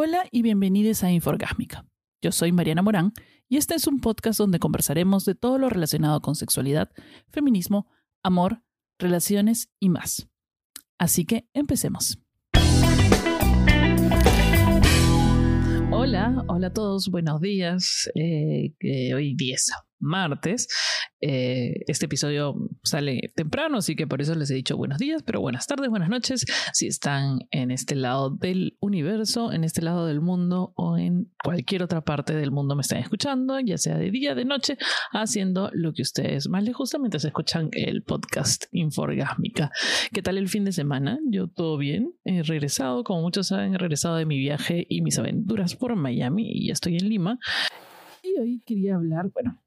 Hola y bienvenidos a Inforgásmica. Yo soy Mariana Morán y este es un podcast donde conversaremos de todo lo relacionado con sexualidad, feminismo, amor, relaciones y más. Así que empecemos. Hola, hola a todos, buenos días. Eh, hoy 10 martes. Eh, este episodio sale temprano, así que por eso les he dicho buenos días, pero buenas tardes, buenas noches, si están en este lado del universo, en este lado del mundo o en cualquier otra parte del mundo me están escuchando, ya sea de día, de noche, haciendo lo que ustedes más les gusta mientras escuchan el podcast Inforgásmica. ¿Qué tal el fin de semana? Yo todo bien, he regresado, como muchos saben, he regresado de mi viaje y mis aventuras por Miami y ya estoy en Lima. Y hoy quería hablar, bueno,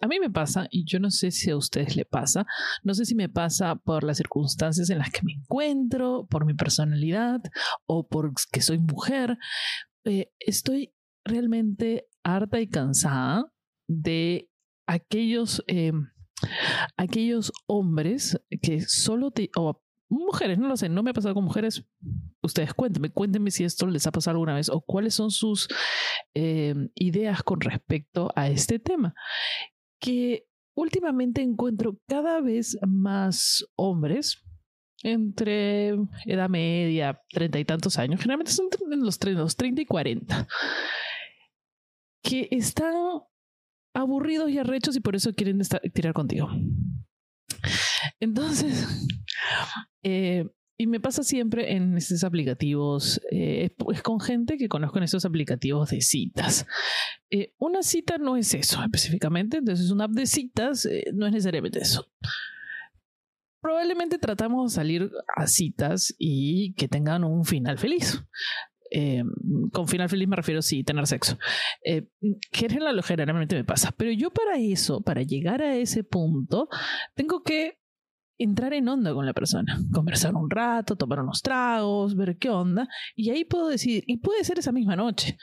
a mí me pasa, y yo no sé si a ustedes le pasa, no sé si me pasa por las circunstancias en las que me encuentro, por mi personalidad o porque soy mujer, eh, estoy realmente harta y cansada de aquellos, eh, aquellos hombres que solo te, mujeres, no lo sé, no me ha pasado con mujeres. Ustedes cuéntenme, cuéntenme si esto les ha pasado alguna vez o cuáles son sus eh, ideas con respecto a este tema. Que últimamente encuentro cada vez más hombres entre edad media, treinta y tantos años, generalmente son los, 30 y 40, que están aburridos y arrechos y por eso quieren tirar contigo. Entonces, eh, y me pasa siempre en estos aplicativos, eh, es con gente que conozco en estos aplicativos de citas. Eh, una cita no es eso específicamente, entonces una app de citas no es necesariamente eso. Probablemente tratamos de salir a citas y que tengan un final feliz. con final feliz me refiero sí, tener sexo. Eh, generalmente me pasa. Pero yo para eso, para llegar a ese punto, tengo que entrar en onda con la persona, conversar un rato, tomar unos tragos, ver qué onda, y ahí puedo decir, y puede ser esa misma noche.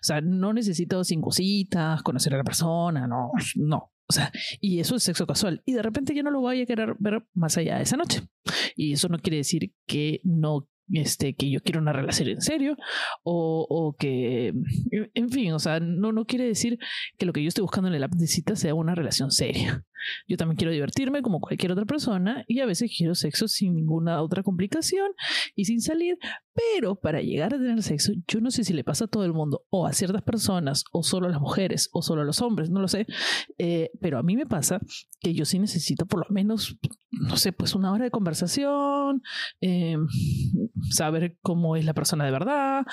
O sea, no necesito cinco citas, conocer a la persona, no, no. O sea, y eso es sexo casual. Y de repente yo no lo voy a querer ver más allá de esa noche. Y eso no quiere decir que no este, que yo quiero una relación en serio o, o, que, en fin, o sea, no, no quiere decir que lo que yo estoy buscando en el app cita sea una relación seria. Yo también quiero divertirme como cualquier otra persona y a veces quiero sexo sin ninguna otra complicación y sin salir, pero para llegar a tener sexo, yo no sé si le pasa a todo el mundo o a ciertas personas o solo a las mujeres o solo a los hombres, no lo sé, eh, pero a mí me pasa que yo sí necesito por lo menos, no sé, pues una hora de conversación, eh, saber cómo es la persona de verdad,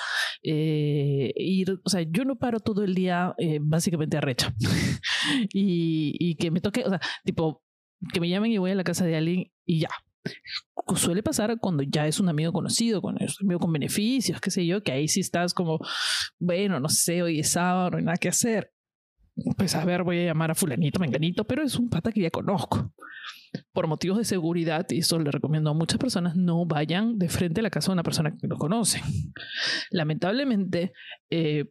eh, ir, o sea, yo no paro todo el día básicamente a recha y, y que me toque, o sea, tipo, que me llamen y voy a la casa de alguien y ya. Suele pasar cuando ya es un amigo conocido, cuando es un amigo con beneficios, qué sé yo, que ahí sí estás como, bueno, no sé, hoy es sábado, no hay nada que hacer. Pues a ver, voy a llamar a fulanito, menganito, pero es un pata que ya conozco. Por motivos de seguridad, y eso le recomiendo a muchas personas, no vayan de frente a la casa de una persona que no conocen. Lamentablemente, eh,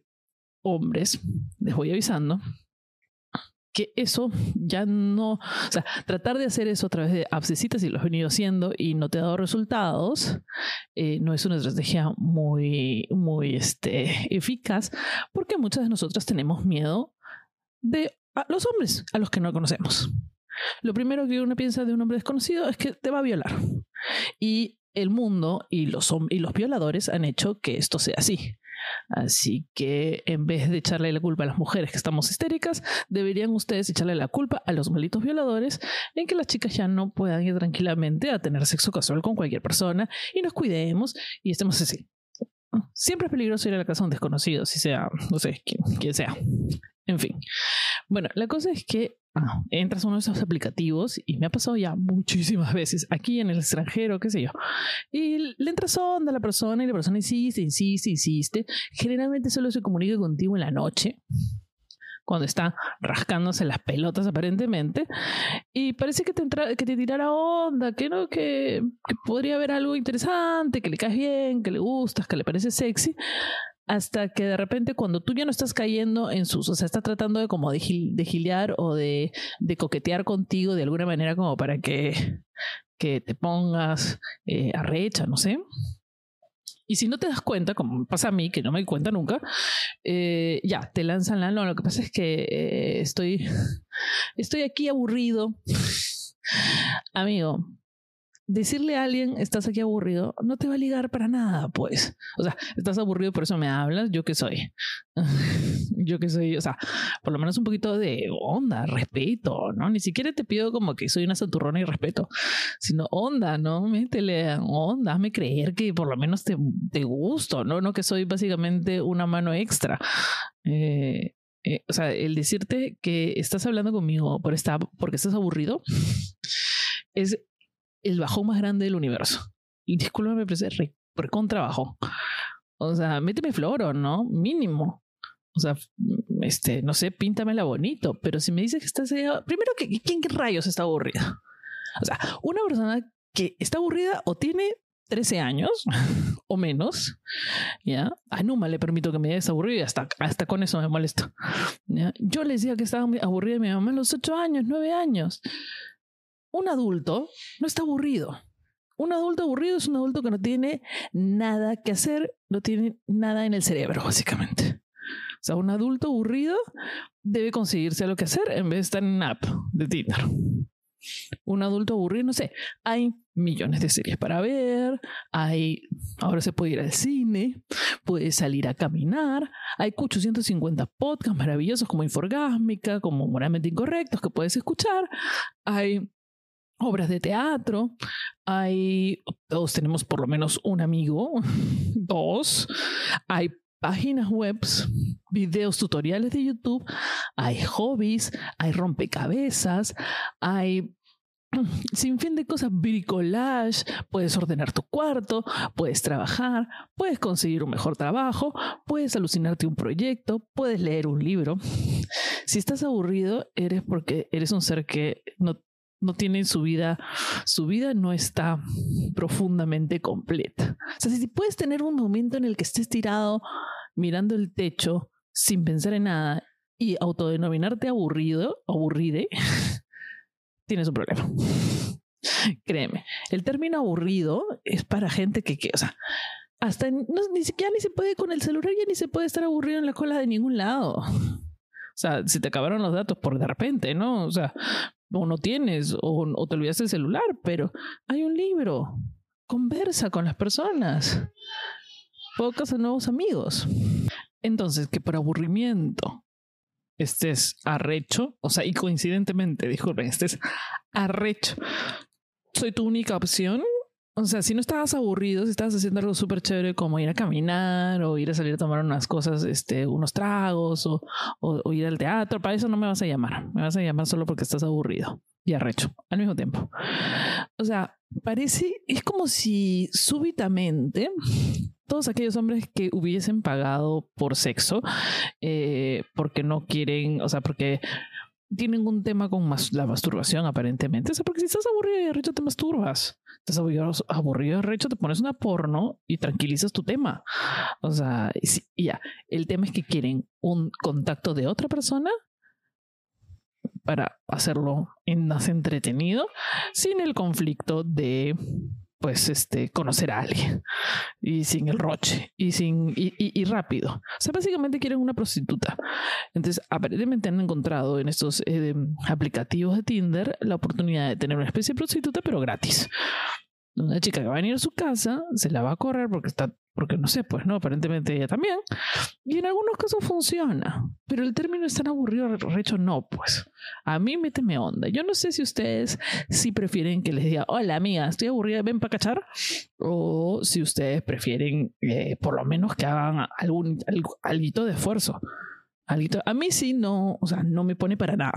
hombres, les voy avisando, que eso ya no, o sea, tratar de hacer eso a través de abscesitas y lo has venido haciendo y no te ha dado resultados, eh, no es una estrategia muy, muy este, eficaz porque muchas de nosotras tenemos miedo de los hombres, a los que no conocemos. Lo primero que uno piensa de un hombre desconocido es que te va a violar. Y el mundo y los, y los violadores han hecho que esto sea así. Así que en vez de echarle la culpa a las mujeres que estamos histéricas, deberían ustedes echarle la culpa a los malditos violadores en que las chicas ya no puedan ir tranquilamente a tener sexo casual con cualquier persona y nos cuidemos y estemos así. Siempre es peligroso ir a la casa de un desconocido, si sea, no sé, quien sea. En fin. Bueno, la cosa es que ah, entras a uno de esos aplicativos y me ha pasado ya muchísimas veces aquí en el extranjero, qué sé yo. Y le entras onda a la persona y la persona insiste, insiste, insiste. Generalmente solo se comunica contigo en la noche cuando está rascándose las pelotas aparentemente, y parece que te, que te tirara onda, que no, que, que, podría haber algo interesante, que le caes bien, que le gustas, que le parece sexy, hasta que de repente cuando tú ya no estás cayendo en sus, o sea, está tratando de como de, giliar o de, de, coquetear contigo de alguna manera como para que, que te pongas eh, arrecha, no sé. Y si no te das cuenta, como pasa a mí, que no me doy cuenta nunca, eh, ya, te lanzan la... No, lo que pasa es que eh, estoy, estoy aquí aburrido. Amigo, decirle a alguien, estás aquí aburrido, no te va a ligar para nada, pues. O sea, estás aburrido, por eso me hablas, yo qué soy. yo qué soy, o sea, por lo menos un poquito de onda, respeto, ¿no? Ni siquiera te pido como que soy una santurrona y respeto, sino onda, ¿no? Métele onda, hazme creer que por lo menos te, te gusto, ¿no? No que soy básicamente una mano extra. Eh, eh, o sea, el decirte que estás hablando conmigo por esta, porque estás aburrido es el bajón más grande del universo. Discúlpame, pero es con trabajo. O sea, méteme floro, ¿no? Mínimo. O sea, este, no sé, píntamela bonito. Pero si me dices que estás. Primero, ¿quién qué rayos está aburrida? O sea, una persona que está aburrida o tiene 13 años o menos, ¿ya? A Numa le permito que me diga aburrida, hasta, hasta con eso me molesta. Yo le decía que estaba aburrida mi mamá a los 8 años, 9 años un adulto no está aburrido. Un adulto aburrido es un adulto que no tiene nada que hacer, no tiene nada en el cerebro, básicamente. O sea, un adulto aburrido debe conseguirse algo que hacer en vez de estar en una app de Tinder. Un adulto aburrido, no sé, hay millones de series para ver, hay, ahora se puede ir al cine, puede salir a caminar, hay 850 podcasts maravillosos como Inforgásmica, como Moralmente Incorrectos que puedes escuchar, hay obras de teatro, hay, todos tenemos por lo menos un amigo, dos, hay páginas web, videos tutoriales de YouTube, hay hobbies, hay rompecabezas, hay sin fin de cosas, bricolage, puedes ordenar tu cuarto, puedes trabajar, puedes conseguir un mejor trabajo, puedes alucinarte un proyecto, puedes leer un libro. Si estás aburrido, eres porque eres un ser que no no tiene su vida, su vida no está profundamente completa. O sea, si puedes tener un momento en el que estés tirado mirando el techo sin pensar en nada y autodenominarte aburrido, aburride, tienes un problema. Créeme, el término aburrido es para gente que, que o sea, hasta ni siquiera ni se puede con el celular, ya ni se puede estar aburrido en la cola de ningún lado. O sea, si te acabaron los datos por de repente, ¿no? O sea, o no tienes, o, o te olvidaste el celular, pero hay un libro. Conversa con las personas. Pocas a nuevos amigos. Entonces, que por aburrimiento estés arrecho, o sea, y coincidentemente, disculpen, estés arrecho, soy tu única opción, o sea, si no estabas aburrido, si estabas haciendo algo súper chévere como ir a caminar o ir a salir a tomar unas cosas, este, unos tragos o, ir al teatro, para eso no me vas a llamar. Me vas a llamar solo porque estás aburrido y arrecho al mismo tiempo. O sea, parece, es como si súbitamente todos aquellos hombres que hubiesen pagado por sexo eh, porque no quieren, o sea, porque tienen un tema con la masturbación aparentemente. O sea, porque si estás aburrido y arrecho te masturbas. Estás aburrido, aburrido y arrecho te pones una porno y tranquilizas tu tema. O sea, y ya, el tema es que quieren un contacto de otra persona para hacerlo más entretenido sin el conflicto de pues este conocer a alguien. Y sin el roche y sin y, rápido. O sea básicamente quieren una prostituta. Entonces aparentemente han encontrado en estos eh, aplicativos de Tinder la oportunidad de tener una especie de prostituta pero gratis. Una chica que va a venir a su casa se la va a correr porque está porque no sé, pues no, aparentemente ella también. Y en algunos casos funciona, pero el término es tan aburrido, recho no, pues. A mí méteme onda. Yo no sé si ustedes si prefieren que les diga, hola amiga, estoy aburrida, ven para cachar, o si ustedes prefieren eh, por lo menos que hagan algún algo, de esfuerzo. A mí sí no, o sea, no me pone para nada.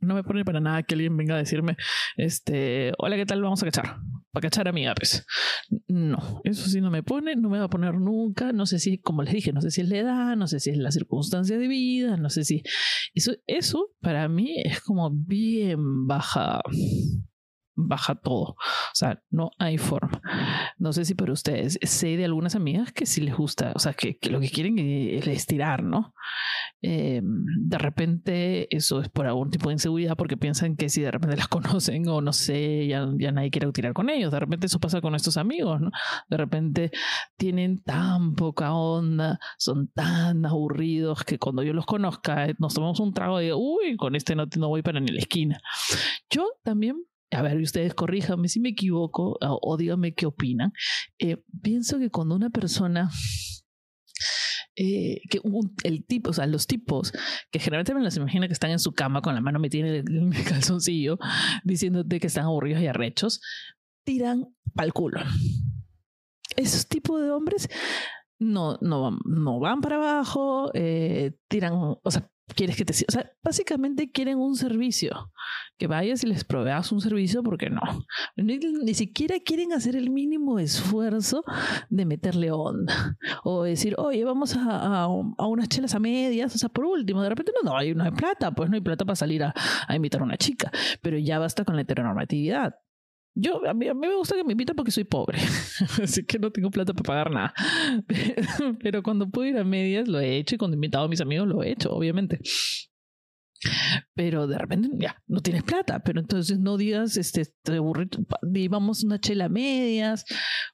No me pone para nada que alguien venga a decirme, este, hola, ¿qué tal? Vamos a cachar. Para cachar a mi. No, eso sí no me pone, no me va a poner nunca. No sé si, como les dije, no sé si es la edad, no sé si es la circunstancia de vida, no sé si. Eso, eso para mí es como bien baja baja todo. O sea, no hay forma. No sé si para ustedes, sé de algunas amigas que sí les gusta, o sea, que, lo que quieren es estirar, ¿no? Eh, de repente eso es por algún tipo de inseguridad porque piensan que si de repente las conocen o no sé, ya, ya nadie quiere tirar con ellos. De repente eso pasa con estos amigos, ¿no? De repente tienen tan poca onda, son tan aburridos que cuando yo los conozca nos tomamos un trago y digo, uy, con este no, no voy para ni la esquina. Yo también a ver, ustedes corríjanme si me equivoco o, díganme qué opinan. Eh, pienso que cuando una persona eh, que el tipo, o sea, los tipos que generalmente me los imagino que están en su cama con la mano metida en el, calzoncillo, diciéndote que están aburridos y arrechos, tiran pa'l culo. Esos tipos de hombres no, no, no van para abajo, eh, tiran, o sea, quieres que te... O sea, básicamente quieren un servicio. Que vayas y les proveas un servicio porque no. Ni, siquiera quieren hacer el mínimo esfuerzo de meterle onda. O decir, oye, vamos a, a, unas chelas a medias. O sea, por último, de repente no, no, hay, no hay plata. Pues no hay plata para salir a, a invitar a una chica. Pero ya basta con la heteronormatividad. Yo, a mí, a mí, me gusta que me inviten porque soy pobre, así que no tengo plata para pagar nada. Pero cuando puedo ir a medias lo he hecho y cuando he invitado a mis amigos lo he hecho, obviamente. Pero de repente ya no tienes plata, pero entonces no digas, este, te aburrí, vamos una chela a medias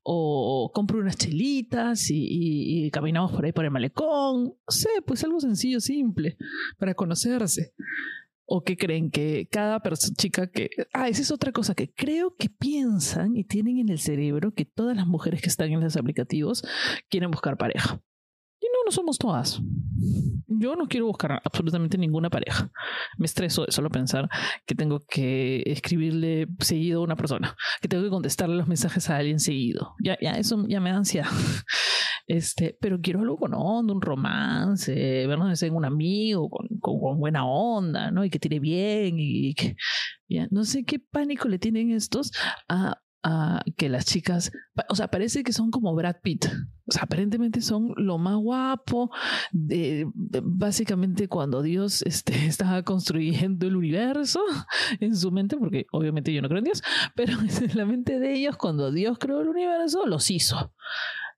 o compro unas chelitas y, y, caminamos por ahí por el malecón. No sé, pues algo sencillo, simple, para conocerse o que creen que cada chica que... Ah, esa es otra cosa que creo que piensan y tienen en el cerebro que todas las mujeres que están en los aplicativos quieren buscar pareja. Y no, no somos todas. Yo no quiero buscar absolutamente ninguna pareja. Me estreso de solo pensar que tengo que escribirle seguido a una persona, que tengo que contestarle los mensajes a alguien seguido. Ya, ya eso ya me da ansiedad. Este, pero quiero algo con onda, un romance, vernos en un amigo con, con, buena onda, ¿no? Y que tire bien y ya, no sé qué pánico le tienen estos a, a que las chicas, o sea, parece que son como Brad Pitt. O sea, aparentemente son lo más guapo. De, básicamente cuando Dios este, estaba construyendo el universo en su mente, porque obviamente yo no creo en Dios, pero en la mente de ellos, cuando Dios creó el universo, los hizo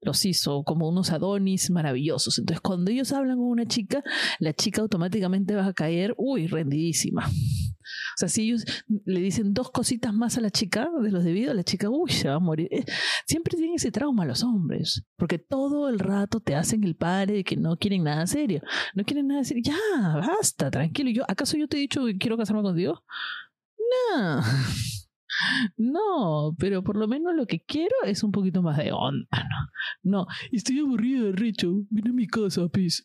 los hizo como unos Adonis maravillosos. Entonces, cuando ellos hablan con una chica, la chica automáticamente va a caer, uy, rendidísima. O sea, si ellos le dicen dos cositas más a la chica de los debidos, la chica, uy, se va a morir. Eh, siempre tienen ese trauma los hombres, porque todo el rato te hacen el padre de que no quieren nada serio. No quieren nada serio. Ya, basta, tranquilo. Yo, ¿Acaso yo te he dicho que quiero casarme contigo? No. No, pero por lo menos lo que quiero es un poquito más de onda, ¿no? No, estoy aburrido de Richo, vine a mi casa, pis.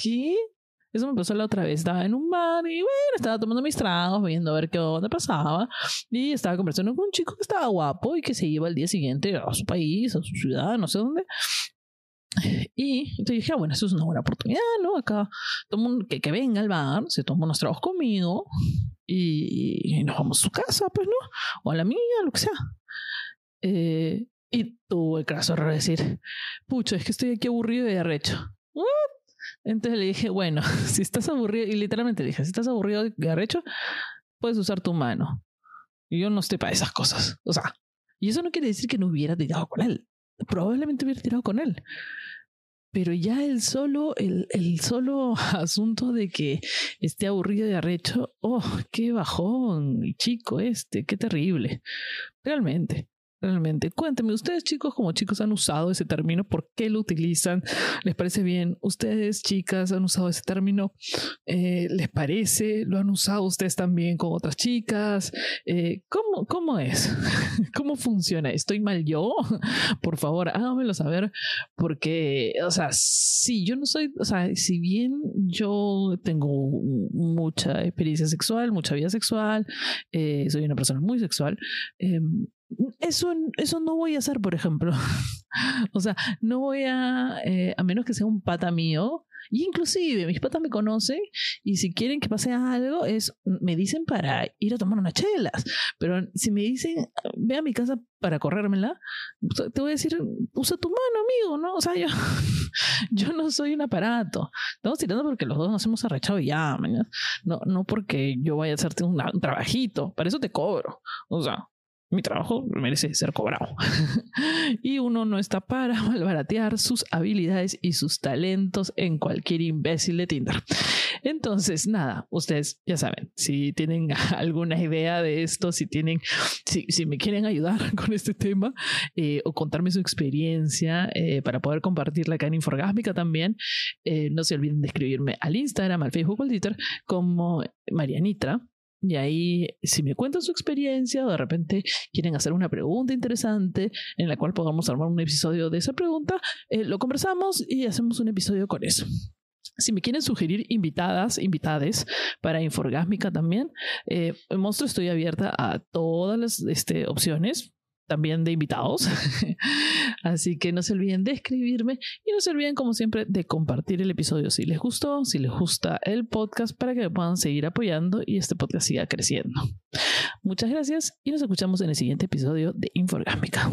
¿Qué? Eso me pasó la otra vez. Estaba en un bar y bueno, estaba tomando mis tragos, viendo a ver qué onda pasaba. Y estaba conversando con un chico que estaba guapo y que se iba al día siguiente a su país, a su ciudad, no sé dónde. Y entonces dije, ah, bueno, eso es una buena oportunidad, ¿no? Acá, tomo que, que venga al bar, se toma unos tragos conmigo y, nos vamos a su casa, pues, ¿no? O a la mía, lo que sea. Eh, y tuvo el caso de decir, pucho, es que estoy aquí aburrido y arrecho. ¿What? Entonces le dije, bueno, si estás aburrido, y literalmente le dije, si estás aburrido y arrecho, puedes usar tu mano. Y yo no estoy para esas cosas. O sea, y eso no quiere decir que no hubiera tirado con él. Probablemente hubiera tirado con él. Pero ya el solo, el, el solo asunto de que esté aburrido y arrecho, oh, qué bajón, chico este, qué terrible. Realmente realmente. Cuéntenme, ustedes chicos como chicos han usado ese término, ¿por qué lo utilizan? ¿Les parece bien? ¿Ustedes chicas han usado ese término? Eh, ¿Les parece? ¿Lo han usado ustedes también con otras chicas? Eh, ¿cómo, ¿Cómo es? ¿Cómo funciona? ¿Estoy mal yo? Por favor, háganmelo saber porque, o sea, si yo no soy, o sea, si bien yo tengo mucha experiencia sexual, mucha vida sexual, eh, soy una persona muy sexual, em, eso, eso no voy a hacer, por ejemplo. o sea, no voy a, eh, a menos que sea un pata mío, y inclusive mis patas me conocen y si quieren que pase algo, es, me dicen para ir a tomar unas chelas. Pero si me dicen, ve a mi casa para corrérmela, te voy a decir, usa tu mano, amigo, ¿no? O sea, yo, yo no soy un aparato. Estamos tirando porque los dos nos hemos arrechado ya, No, no porque yo vaya a hacerte un, un trabajito. Para eso te cobro. O sea, mi trabajo merece ser cobrado. y uno no está para malbaratear sus habilidades y sus talentos en cualquier imbécil de Tinder. Entonces, nada, ustedes ya saben, si tienen alguna idea de esto, si tienen, si, si me quieren ayudar con este tema eh, o contarme su experiencia eh, para poder compartirla acá en Inforgásmica también, eh, no se olviden de escribirme al Instagram, al Facebook o al Twitter como Marianitra y ahí, si me cuentan su experiencia o de repente quieren hacer una pregunta interesante en la cual podamos armar un episodio de esa pregunta, eh, lo conversamos y hacemos un episodio con eso. Si me quieren sugerir invitadas, invitades para Inforgásmica también, eh, Monstruo estoy abierta a todas las este, opciones también de invitados. Así que no se olviden de escribirme y no se olviden, como siempre, de compartir el episodio si les gustó, si les gusta el podcast, para que me puedan seguir apoyando y este podcast siga creciendo. Muchas gracias y nos escuchamos en el siguiente episodio de Inforgámica.